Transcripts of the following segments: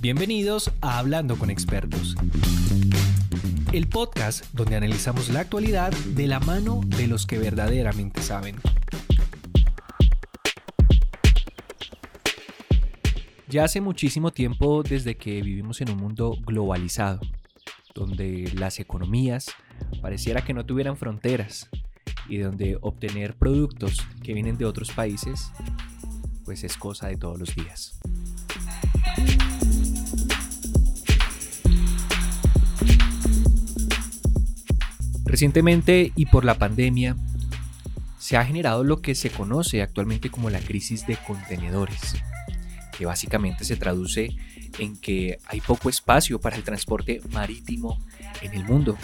Bienvenidos a Hablando con Expertos, el podcast donde analizamos la actualidad de la mano de los que verdaderamente saben. Ya hace muchísimo tiempo desde que vivimos en un mundo globalizado, donde las economías pareciera que no tuvieran fronteras y donde obtener productos que vienen de otros países pues es cosa de todos los días. Recientemente y por la pandemia se ha generado lo que se conoce actualmente como la crisis de contenedores, que básicamente se traduce en que hay poco espacio para el transporte marítimo en el mundo,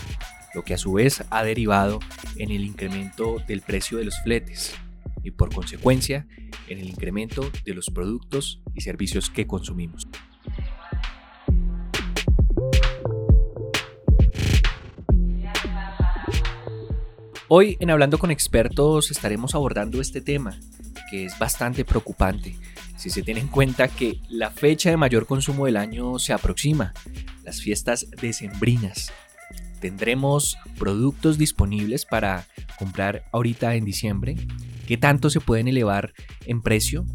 lo que a su vez ha derivado en el incremento del precio de los fletes y por consecuencia en el incremento de los productos y servicios que consumimos. Hoy en Hablando con Expertos estaremos abordando este tema, que es bastante preocupante, si se tiene en cuenta que la fecha de mayor consumo del año se aproxima, las fiestas decembrinas. Tendremos productos disponibles para comprar ahorita en diciembre. ¿Qué tanto se pueden elevar en precio?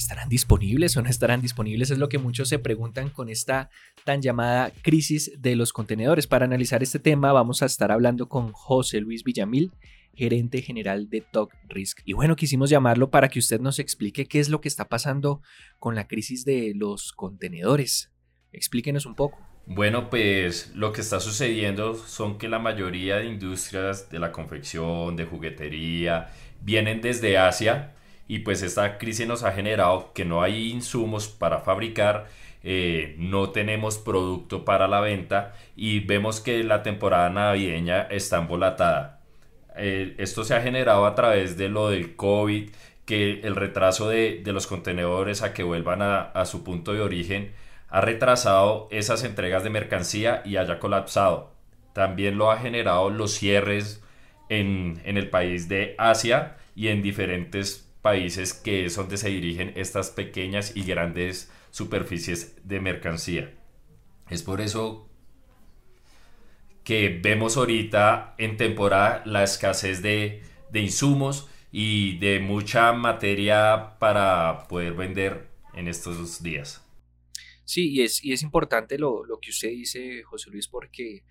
¿Estarán disponibles o no estarán disponibles? Es lo que muchos se preguntan con esta tan llamada crisis de los contenedores. Para analizar este tema vamos a estar hablando con José Luis Villamil, gerente general de Talk Risk. Y bueno, quisimos llamarlo para que usted nos explique qué es lo que está pasando con la crisis de los contenedores. Explíquenos un poco. Bueno, pues lo que está sucediendo son que la mayoría de industrias de la confección, de juguetería, vienen desde Asia y pues esta crisis nos ha generado que no hay insumos para fabricar, eh, no tenemos producto para la venta y vemos que la temporada navideña está embolatada. Eh, esto se ha generado a través de lo del COVID, que el retraso de, los contenedores a que vuelvan a, su punto de origen ha retrasado esas entregas de mercancía y haya colapsado. También lo ha generado los cierres en, en el país de Asia y en diferentes países que es donde se dirigen estas pequeñas y grandes superficies de mercancía. Es por eso que vemos ahorita en temporada la escasez de, insumos y de mucha materia para poder vender en estos días. Sí, y es, y es importante lo, lo que usted dice, José Luis, porque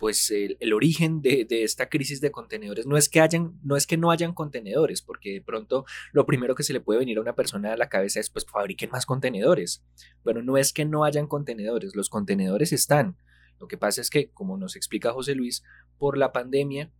pues el, origen de, esta crisis de contenedores no es que no hayan contenedores, porque de pronto lo primero que se le puede venir a una persona a la cabeza es pues fabriquen más contenedores, pero no es que no hayan contenedores, los contenedores están. Lo que pasa es que, como nos explica José Luis, por la pandemia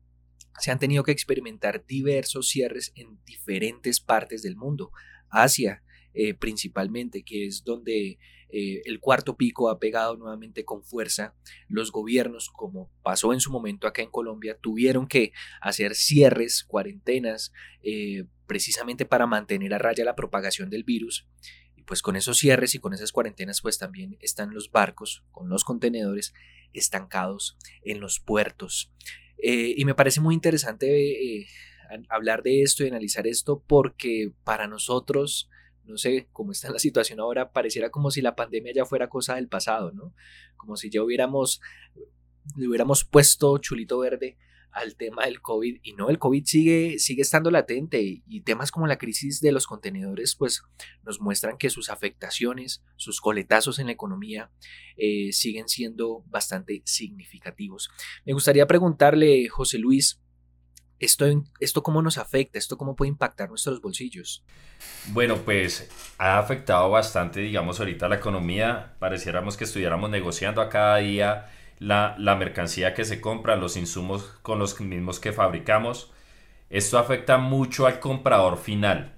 se han tenido que experimentar diversos cierres en diferentes partes del mundo. Asia, eh, principalmente, que es donde eh, el cuarto pico ha pegado nuevamente con fuerza. Los gobiernos, como pasó en su momento acá en Colombia, tuvieron que hacer cierres, cuarentenas, eh, precisamente para mantener a raya la propagación del virus. Y pues con esos cierres y con esas cuarentenas, pues también están los barcos con los contenedores estancados en los puertos. y me parece muy interesante hablar de esto y analizar esto porque para nosotros no sé cómo está la situación ahora, pareciera como si la pandemia ya fuera cosa del pasado, ¿no? Como si ya hubiéramos, le hubiéramos puesto chulito verde al tema del COVID y no, el COVID sigue, sigue estando latente y, temas como la crisis de los contenedores pues nos muestran que sus afectaciones, sus coletazos en la economía eh, siguen siendo bastante significativos. Me gustaría preguntarle, José Luis, ¿Esto, ¿Esto cómo nos afecta? ¿Esto cómo puede impactar nuestros bolsillos? Bueno, pues ha afectado bastante, digamos, ahorita la economía. Pareciéramos que estuviéramos negociando a cada día la, la mercancía que se compra, los insumos con los mismos que fabricamos. Esto afecta mucho al comprador final,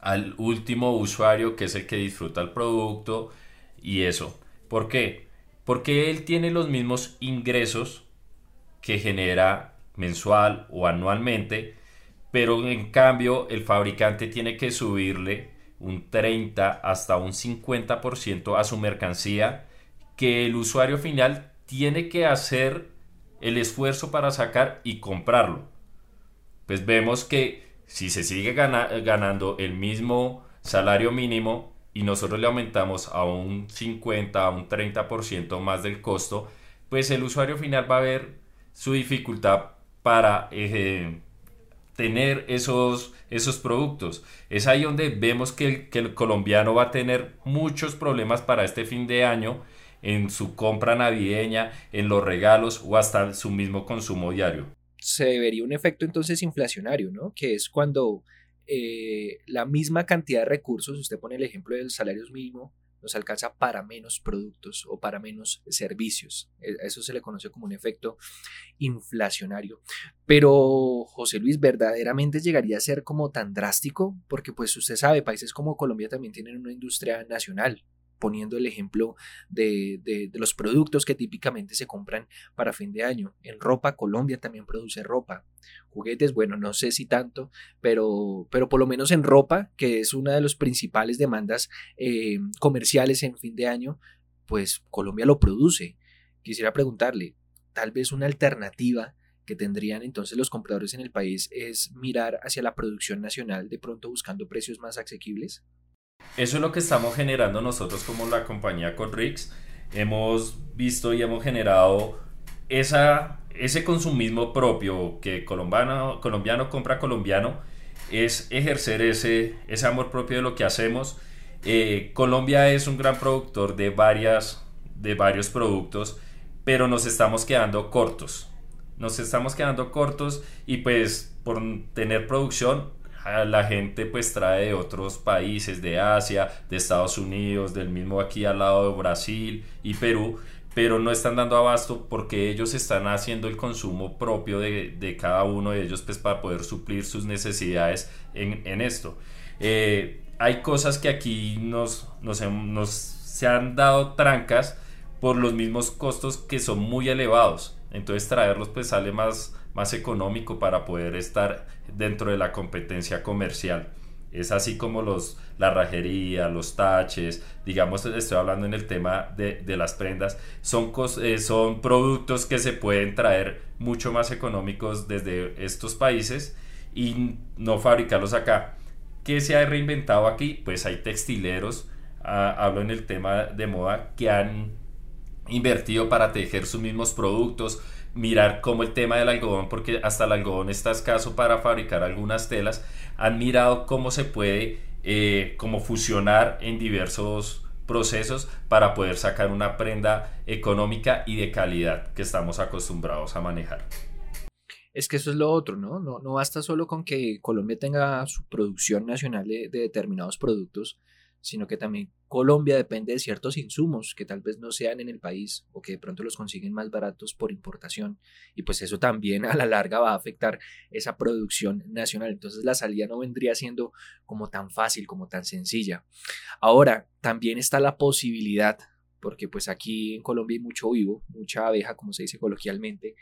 al último usuario que es el que disfruta el producto y eso. ¿Por qué? Porque él tiene los mismos ingresos que genera mensual o anualmente, pero en cambio el fabricante tiene que subirle un 30 hasta un 50% a su mercancía que el usuario final tiene que hacer el esfuerzo para sacar y comprarlo. Pues vemos que si se sigue ganando el mismo salario mínimo, y nosotros le aumentamos a un 50, a un 30% más del costo, pues el usuario final va a ver su dificultad para eh, tener esos, esos productos. Es ahí donde vemos que el colombiano va a tener muchos problemas para este fin de año en su compra navideña, en los regalos o hasta su mismo consumo diario. Se vería un efecto entonces inflacionario, ¿no? Que es cuando eh, la misma cantidad de recursos, usted pone el ejemplo del salario mínimo, nos alcanza para menos productos o para menos servicios. E, eso se le conoce como un efecto inflacionario. Pero, José Luis, ¿verdaderamente llegaría a ser como tan drástico? Porque pues usted sabe, países como Colombia también tienen una industria nacional poniendo el ejemplo de, los productos que típicamente se compran para fin de año. En ropa, Colombia también produce ropa. Juguetes, bueno, no sé si tanto, pero, pero por lo menos en ropa, que es una de las principales demandas eh, comerciales en fin de año, pues Colombia lo produce. Quisiera preguntarle, tal vez una alternativa que tendrían entonces los compradores en el país es mirar hacia la producción nacional, de pronto buscando precios más asequibles? Eso es lo que estamos generando nosotros como la compañía Codrix. Hemos visto y hemos generado esa, ese consumismo propio que colombiano, colombiano compra colombiano, es ejercer ese, ese amor propio de lo que hacemos. Eh, Colombia es un gran productor de, varias, de varios productos, pero nos estamos quedando cortos. Nos estamos quedando cortos y pues por tener producción la gente pues trae de otros países, de Asia, de Estados Unidos, del mismo aquí al lado de Brasil y Perú, pero no están dando abasto porque ellos están haciendo el consumo propio de, cada uno de ellos pues para poder suplir sus necesidades en, esto. Eh, hay cosas que aquí nos, nos, nos se han dado trancas por los mismos costos que son muy elevados. Entonces traerlos pues sale más, más económico para poder estar dentro de la competencia comercial. Es así como los, la rajería, los taches, digamos, estoy hablando en el tema de, las prendas, son, eh, son productos que se pueden traer mucho más económicos desde estos países y no fabricarlos acá. ¿Qué se ha reinventado aquí? Pues hay textileros, ah, hablo en el tema de moda, que han invertido para tejer sus mismos productos, mirar cómo el tema del algodón, porque hasta el algodón está escaso para fabricar algunas telas, han mirado cómo se puede eh, fusionar en diversos procesos para poder sacar una prenda económica y de calidad que estamos acostumbrados a manejar. Es que eso es lo otro, ¿no? No, no basta solo con que Colombia tenga su producción nacional de determinados productos, sino que también Colombia depende de ciertos insumos que tal vez no sean en el país o que de pronto los consiguen más baratos por importación y pues eso también a la larga va a afectar esa producción nacional. Entonces la salida no vendría siendo como tan fácil, como tan sencilla. Ahora, también está la posibilidad, porque pues aquí en Colombia hay mucho vivo, mucha abeja, como se dice coloquialmente,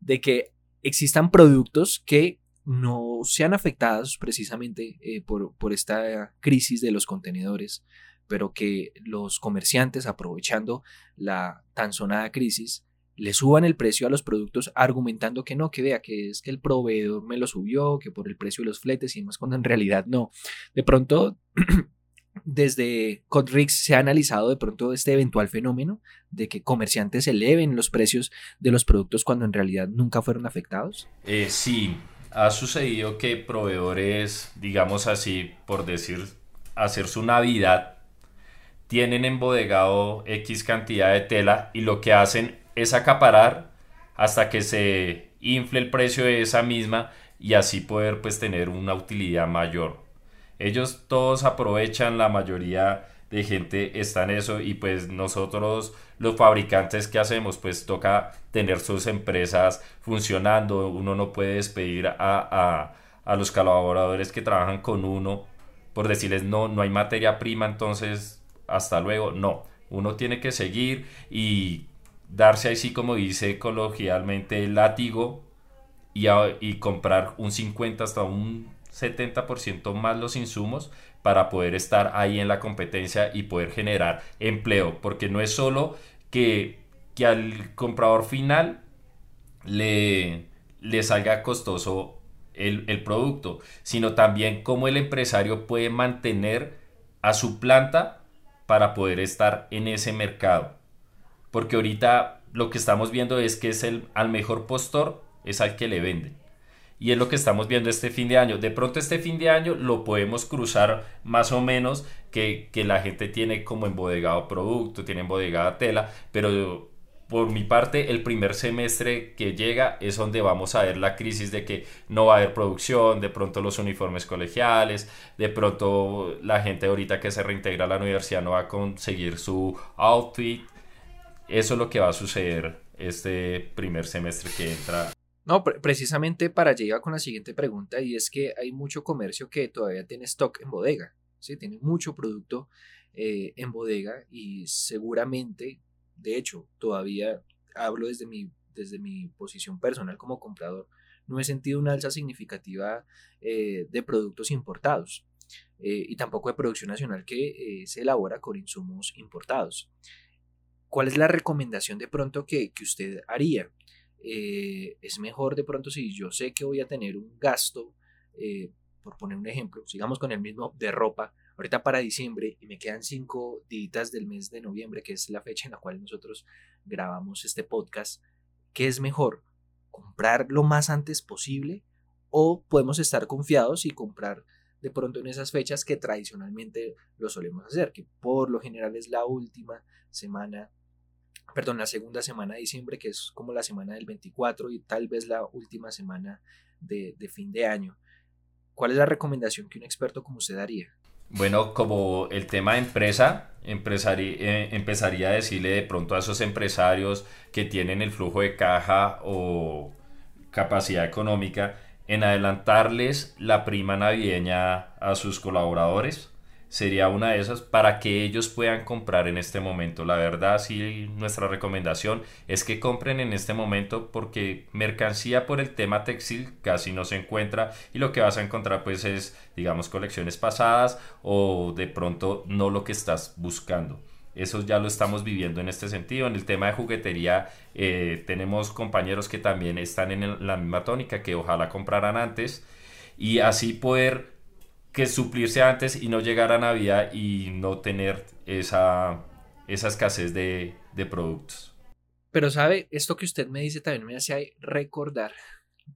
de que existan productos que no sean afectadas precisamente eh, por, por esta crisis de los contenedores, pero que los comerciantes, aprovechando la tan sonada crisis, le suban el precio a los productos argumentando que no, que vea que es que el proveedor me lo subió, que por el precio de los fletes y demás, cuando en realidad no. De pronto, desde Codrix se ha analizado de pronto este eventual fenómeno de que comerciantes eleven los precios de los productos cuando en realidad nunca fueron afectados. Eh, sí, ha sucedido que proveedores, digamos así, por decir, hacer su Navidad, tienen embodegado X cantidad de tela y lo que hacen es acaparar hasta que se infle el precio de esa misma y así poder pues tener una utilidad mayor. Ellos todos aprovechan la mayoría de gente está en eso y pues nosotros los fabricantes que hacemos pues toca tener sus empresas funcionando. Uno no puede despedir a, a, a, los colaboradores que trabajan con uno por decirles no no hay materia prima entonces hasta luego no uno tiene que seguir y darse así como dice coloquialmente el látigo y, y comprar un 50 hasta un 70% más los insumos para poder estar ahí en la competencia y poder generar empleo, porque no es solo que, que al comprador final le, le salga costoso el, el, producto, sino también cómo el empresario puede mantener a su planta para poder estar en ese mercado. Porque ahorita lo que estamos viendo es que es el al mejor postor es al que le venden. Y es lo que estamos viendo este fin de año. De pronto este fin de año lo podemos cruzar más o menos que, que la gente tiene como embodegado producto, tiene embodegada tela, pero por mi parte, el primer semestre que llega es donde vamos a ver la crisis de que no va a haber producción, de pronto los uniformes colegiales, de pronto la gente ahorita que se reintegra a la universidad no va a conseguir su outfit. Eso es lo que va a suceder este primer semestre que entra. No, precisamente para llegar con la siguiente pregunta y es que hay mucho comercio que todavía tiene stock en bodega, ¿sí? tiene mucho producto eh, en bodega y seguramente de hecho, todavía hablo desde mi, desde mi posición personal como comprador, no he sentido una alza significativa eh, de productos importados eh, y tampoco de producción nacional que se elabora con insumos importados. ¿Cuál es la recomendación de pronto que, que usted haría? Es mejor de pronto si yo sé que voy a tener un gasto, por poner un ejemplo, sigamos con el mismo de ropa, ahorita para diciembre y me quedan cinco días del mes de noviembre, que es la fecha en la cual nosotros grabamos este podcast, ¿qué es mejor? ¿Comprar lo más antes posible o podemos estar confiados y comprar de pronto en esas fechas que tradicionalmente lo solemos hacer, que por lo general es la última semana, perdón, la segunda semana de diciembre, que es como la semana del 24 y tal vez la última semana de, fin de año. ¿Cuál es la recomendación que un experto como usted daría? Bueno, como el tema de empresa, eh, empezaría a decirle de pronto a esos empresarios que tienen el flujo de caja o capacidad económica en adelantarles la prima navideña a sus colaboradores sería una de esas para que ellos puedan comprar en este momento. La verdad, sí, nuestra recomendación es que compren en este momento porque mercancía por el tema textil casi no se encuentra y lo que vas a encontrar pues es, digamos, colecciones pasadas o de pronto no lo que estás buscando. Eso ya lo estamos viviendo en este sentido. En el tema de juguetería eh, tenemos compañeros que también están en la misma tónica, que ojalá compraran antes y así poder que suplirse antes y no llegar a Navidad y no tener esa, esa escasez de, de productos. Pero sabe, esto que usted me dice también me hace recordar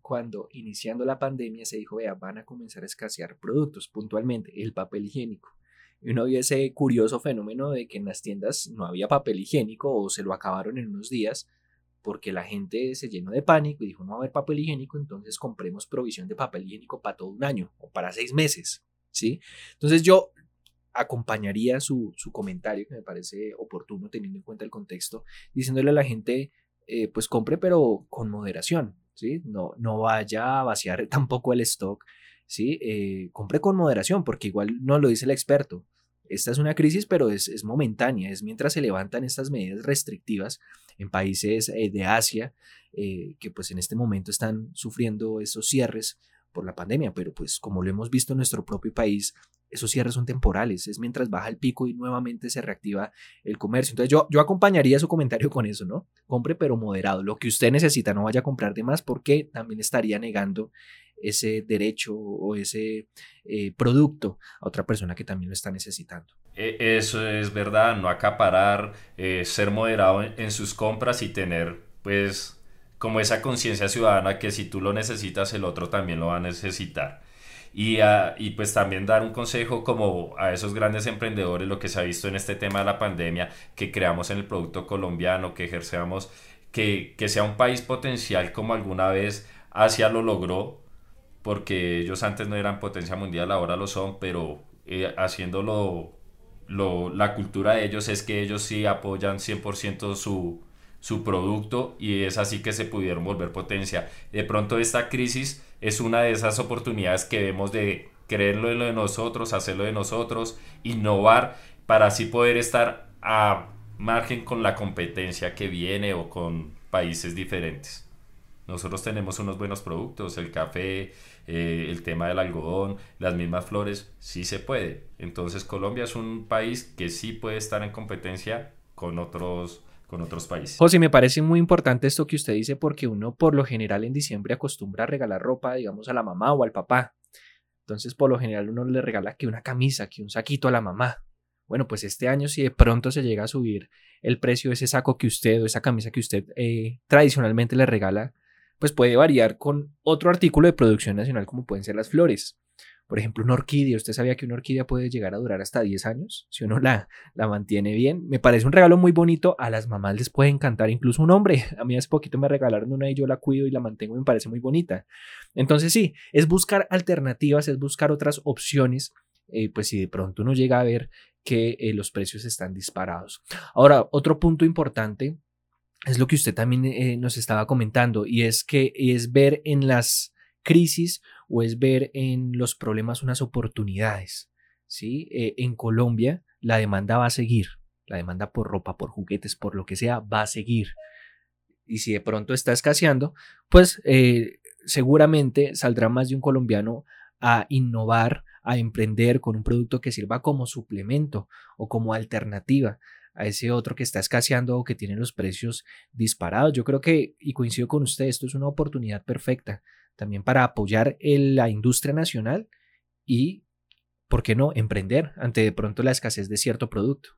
cuando iniciando la pandemia se dijo, vea, van a comenzar a escasear productos, puntualmente el papel higiénico. Y uno vio ese curioso fenómeno de que en las tiendas no había papel higiénico o se lo acabaron en unos días porque la gente se llenó de pánico y dijo no va a haber papel higiénico, entonces compremos provisión de papel higiénico para todo un año o para seis meses, ¿sí? Entonces yo acompañaría su, comentario, que me parece oportuno teniendo en cuenta el contexto, diciéndole a la gente, eh, pues compre pero con moderación, ¿sí? No, no vaya a vaciar tampoco el stock, ¿sí? Eh, compre con moderación, porque igual no lo dice el experto, esta es una crisis, pero es, momentánea, es mientras se levantan estas medidas restrictivas en países eh, de Asia, eh, que pues en este momento están sufriendo esos cierres por la pandemia, pero pues como lo hemos visto en nuestro propio país, esos cierres son temporales, es mientras baja el pico y nuevamente se reactiva el comercio. Entonces yo, yo acompañaría su comentario con eso, ¿no? Compre pero moderado, lo que usted necesita, no vaya a comprar de más porque también estaría negando ese derecho o ese eh, producto a otra persona que también lo está necesitando. E, eso es verdad, no acaparar, eh, ser moderado en, sus compras y tener pues como esa conciencia ciudadana que si tú lo necesitas el otro también lo va a necesitar. Y, y, pues también dar un consejo como a esos grandes emprendedores, lo que se ha visto en este tema de la pandemia, que creamos en el producto colombiano, que ejercemos, que, que sea un país potencial como alguna vez Asia lo logró, porque ellos antes no eran potencia mundial, ahora lo son, pero eh, haciéndolo, lo, la cultura de ellos es que ellos sí apoyan 100% su, su producto y es así que se pudieron volver potencia. De pronto esta crisis es una de esas oportunidades que vemos de creerlo en lo de nosotros, hacerlo de nosotros, innovar para así poder estar a margen con la competencia que viene o con países diferentes. Nosotros tenemos unos buenos productos, el café, eh, el tema del algodón, las mismas flores, sí se puede. Entonces Colombia es un país que sí puede estar en competencia con otros con otros países. José, me parece muy importante esto que usted dice porque uno por lo general en diciembre acostumbra a regalar ropa, digamos, a la mamá o al papá. Entonces, por lo general, uno le regala que una camisa, que un saquito a la mamá. Bueno, pues este año, si de pronto se llega a subir el precio de ese saco que usted o esa camisa que usted eh, tradicionalmente le regala, pues puede variar con otro artículo de producción nacional como pueden ser las flores. Por ejemplo, una orquídea. ¿Usted sabía que una orquídea puede llegar a durar hasta 10 años si uno la, la mantiene bien? Me parece un regalo muy bonito. A las mamás les puede encantar incluso un hombre. A mí hace poquito me regalaron una y yo la cuido y la mantengo y me parece muy bonita. Entonces sí, es buscar alternativas, es buscar otras opciones. Eh, pues si de pronto uno llega a ver que eh, los precios están disparados. Ahora, otro punto importante es lo que usted también eh, nos estaba comentando y es que es ver en las crisis o es ver en los problemas unas oportunidades. ¿sí? Eh, en Colombia la demanda va a seguir, la demanda por ropa, por juguetes, por lo que sea, va a seguir. Y si de pronto está escaseando, pues eh, seguramente saldrá más de un colombiano a innovar, a emprender con un producto que sirva como suplemento o como alternativa a ese otro que está escaseando o que tiene los precios disparados. Yo creo que, y coincido con usted, esto es una oportunidad perfecta también para apoyar la industria nacional y, ¿por qué no?, emprender ante de pronto la escasez de cierto producto.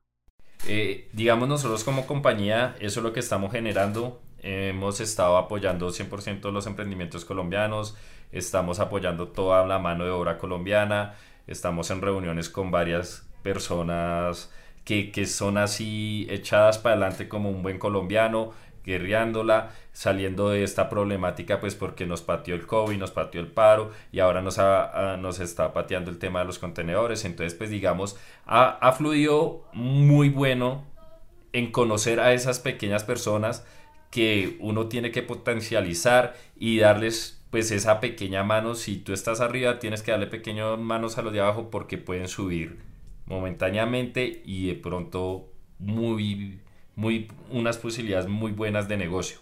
Eh, digamos nosotros como compañía, eso es lo que estamos generando. hemos estado apoyando 100% los emprendimientos colombianos, estamos apoyando toda la mano de obra colombiana, estamos en reuniones con varias personas que, que son así echadas para adelante como un buen colombiano, guerreándola, saliendo de esta problemática, pues porque nos pateó el COVID, nos pateó el paro y ahora nos, nos está pateando el tema de los contenedores. Entonces, pues digamos, ha, ha fluido muy bueno en conocer a esas pequeñas personas que uno tiene que potencializar y darles pues esa pequeña mano. Si tú estás arriba, tienes que darle pequeñas manos a los de abajo porque pueden subir momentáneamente y de pronto muy muy, unas posibilidades muy buenas de negocio.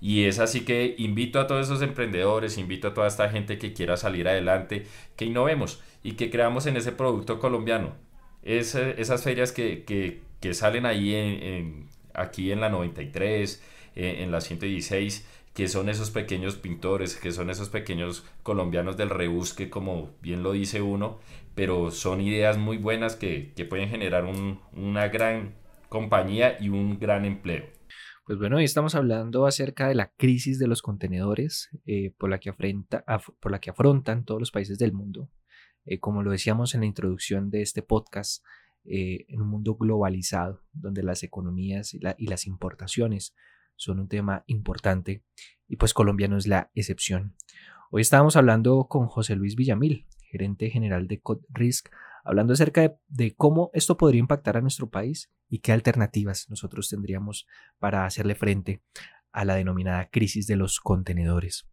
Y es así que invito a todos esos emprendedores, invito a toda esta gente que quiera salir adelante, que innovemos y que creamos en ese producto colombiano. Es, esas ferias que, que, que salen ahí en, aquí en la 93, eh, en la 116, que son esos pequeños pintores, que son esos pequeños colombianos del rebusque, como bien lo dice uno, pero son ideas muy buenas que, pueden generar un, una gran compañía y un gran empleo. Pues bueno, hoy estamos hablando acerca de la crisis de los contenedores eh, por, la que afrenta, por la que afrontan todos los países del mundo. Eh, como lo decíamos en la introducción de este podcast, eh, en un mundo globalizado, donde las economías y, y las importaciones son un tema importante, y pues Colombia no es la excepción. Hoy estábamos hablando con José Luis Villamil, gerente general de Code Risk, hablando acerca de, cómo esto podría impactar a nuestro país y qué alternativas nosotros tendríamos para hacerle frente a la denominada crisis de los contenedores.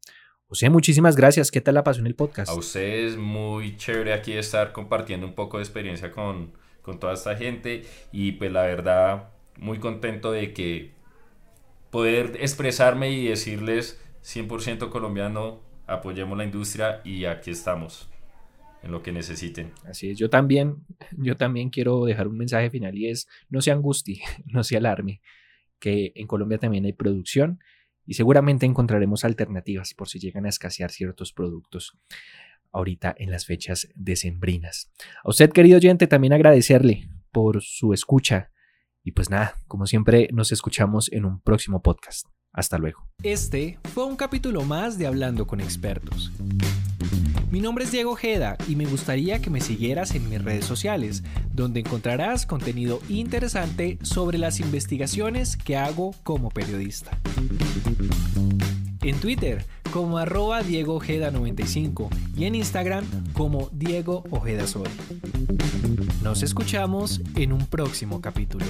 José, muchísimas gracias. ¿Qué tal la pasó en el podcast? A ustedes muy chévere aquí estar compartiendo un poco de experiencia con, con toda esta gente y pues la verdad muy contento de que poder expresarme y decirles 100% colombiano, apoyemos la industria y aquí estamos en lo que necesiten. Así es, yo también, yo también quiero dejar un mensaje final y es, no se angustie, no se alarme, que en Colombia también hay producción y seguramente encontraremos alternativas por si llegan a escasear ciertos productos ahorita en las fechas decembrinas. A usted, querido oyente, también agradecerle por su escucha y pues nada, como siempre, nos escuchamos en un próximo podcast. Hasta luego. Este fue un capítulo más de Hablando con Expertos. Mi nombre es Diego Ojeda y me gustaría que me siguieras en mis redes sociales, donde encontrarás contenido interesante sobre las investigaciones que hago como periodista. En Twitter como arroba Diego Ojeda 95 y en Instagram como Diego Ojeda Sol. Nos escuchamos en un próximo capítulo.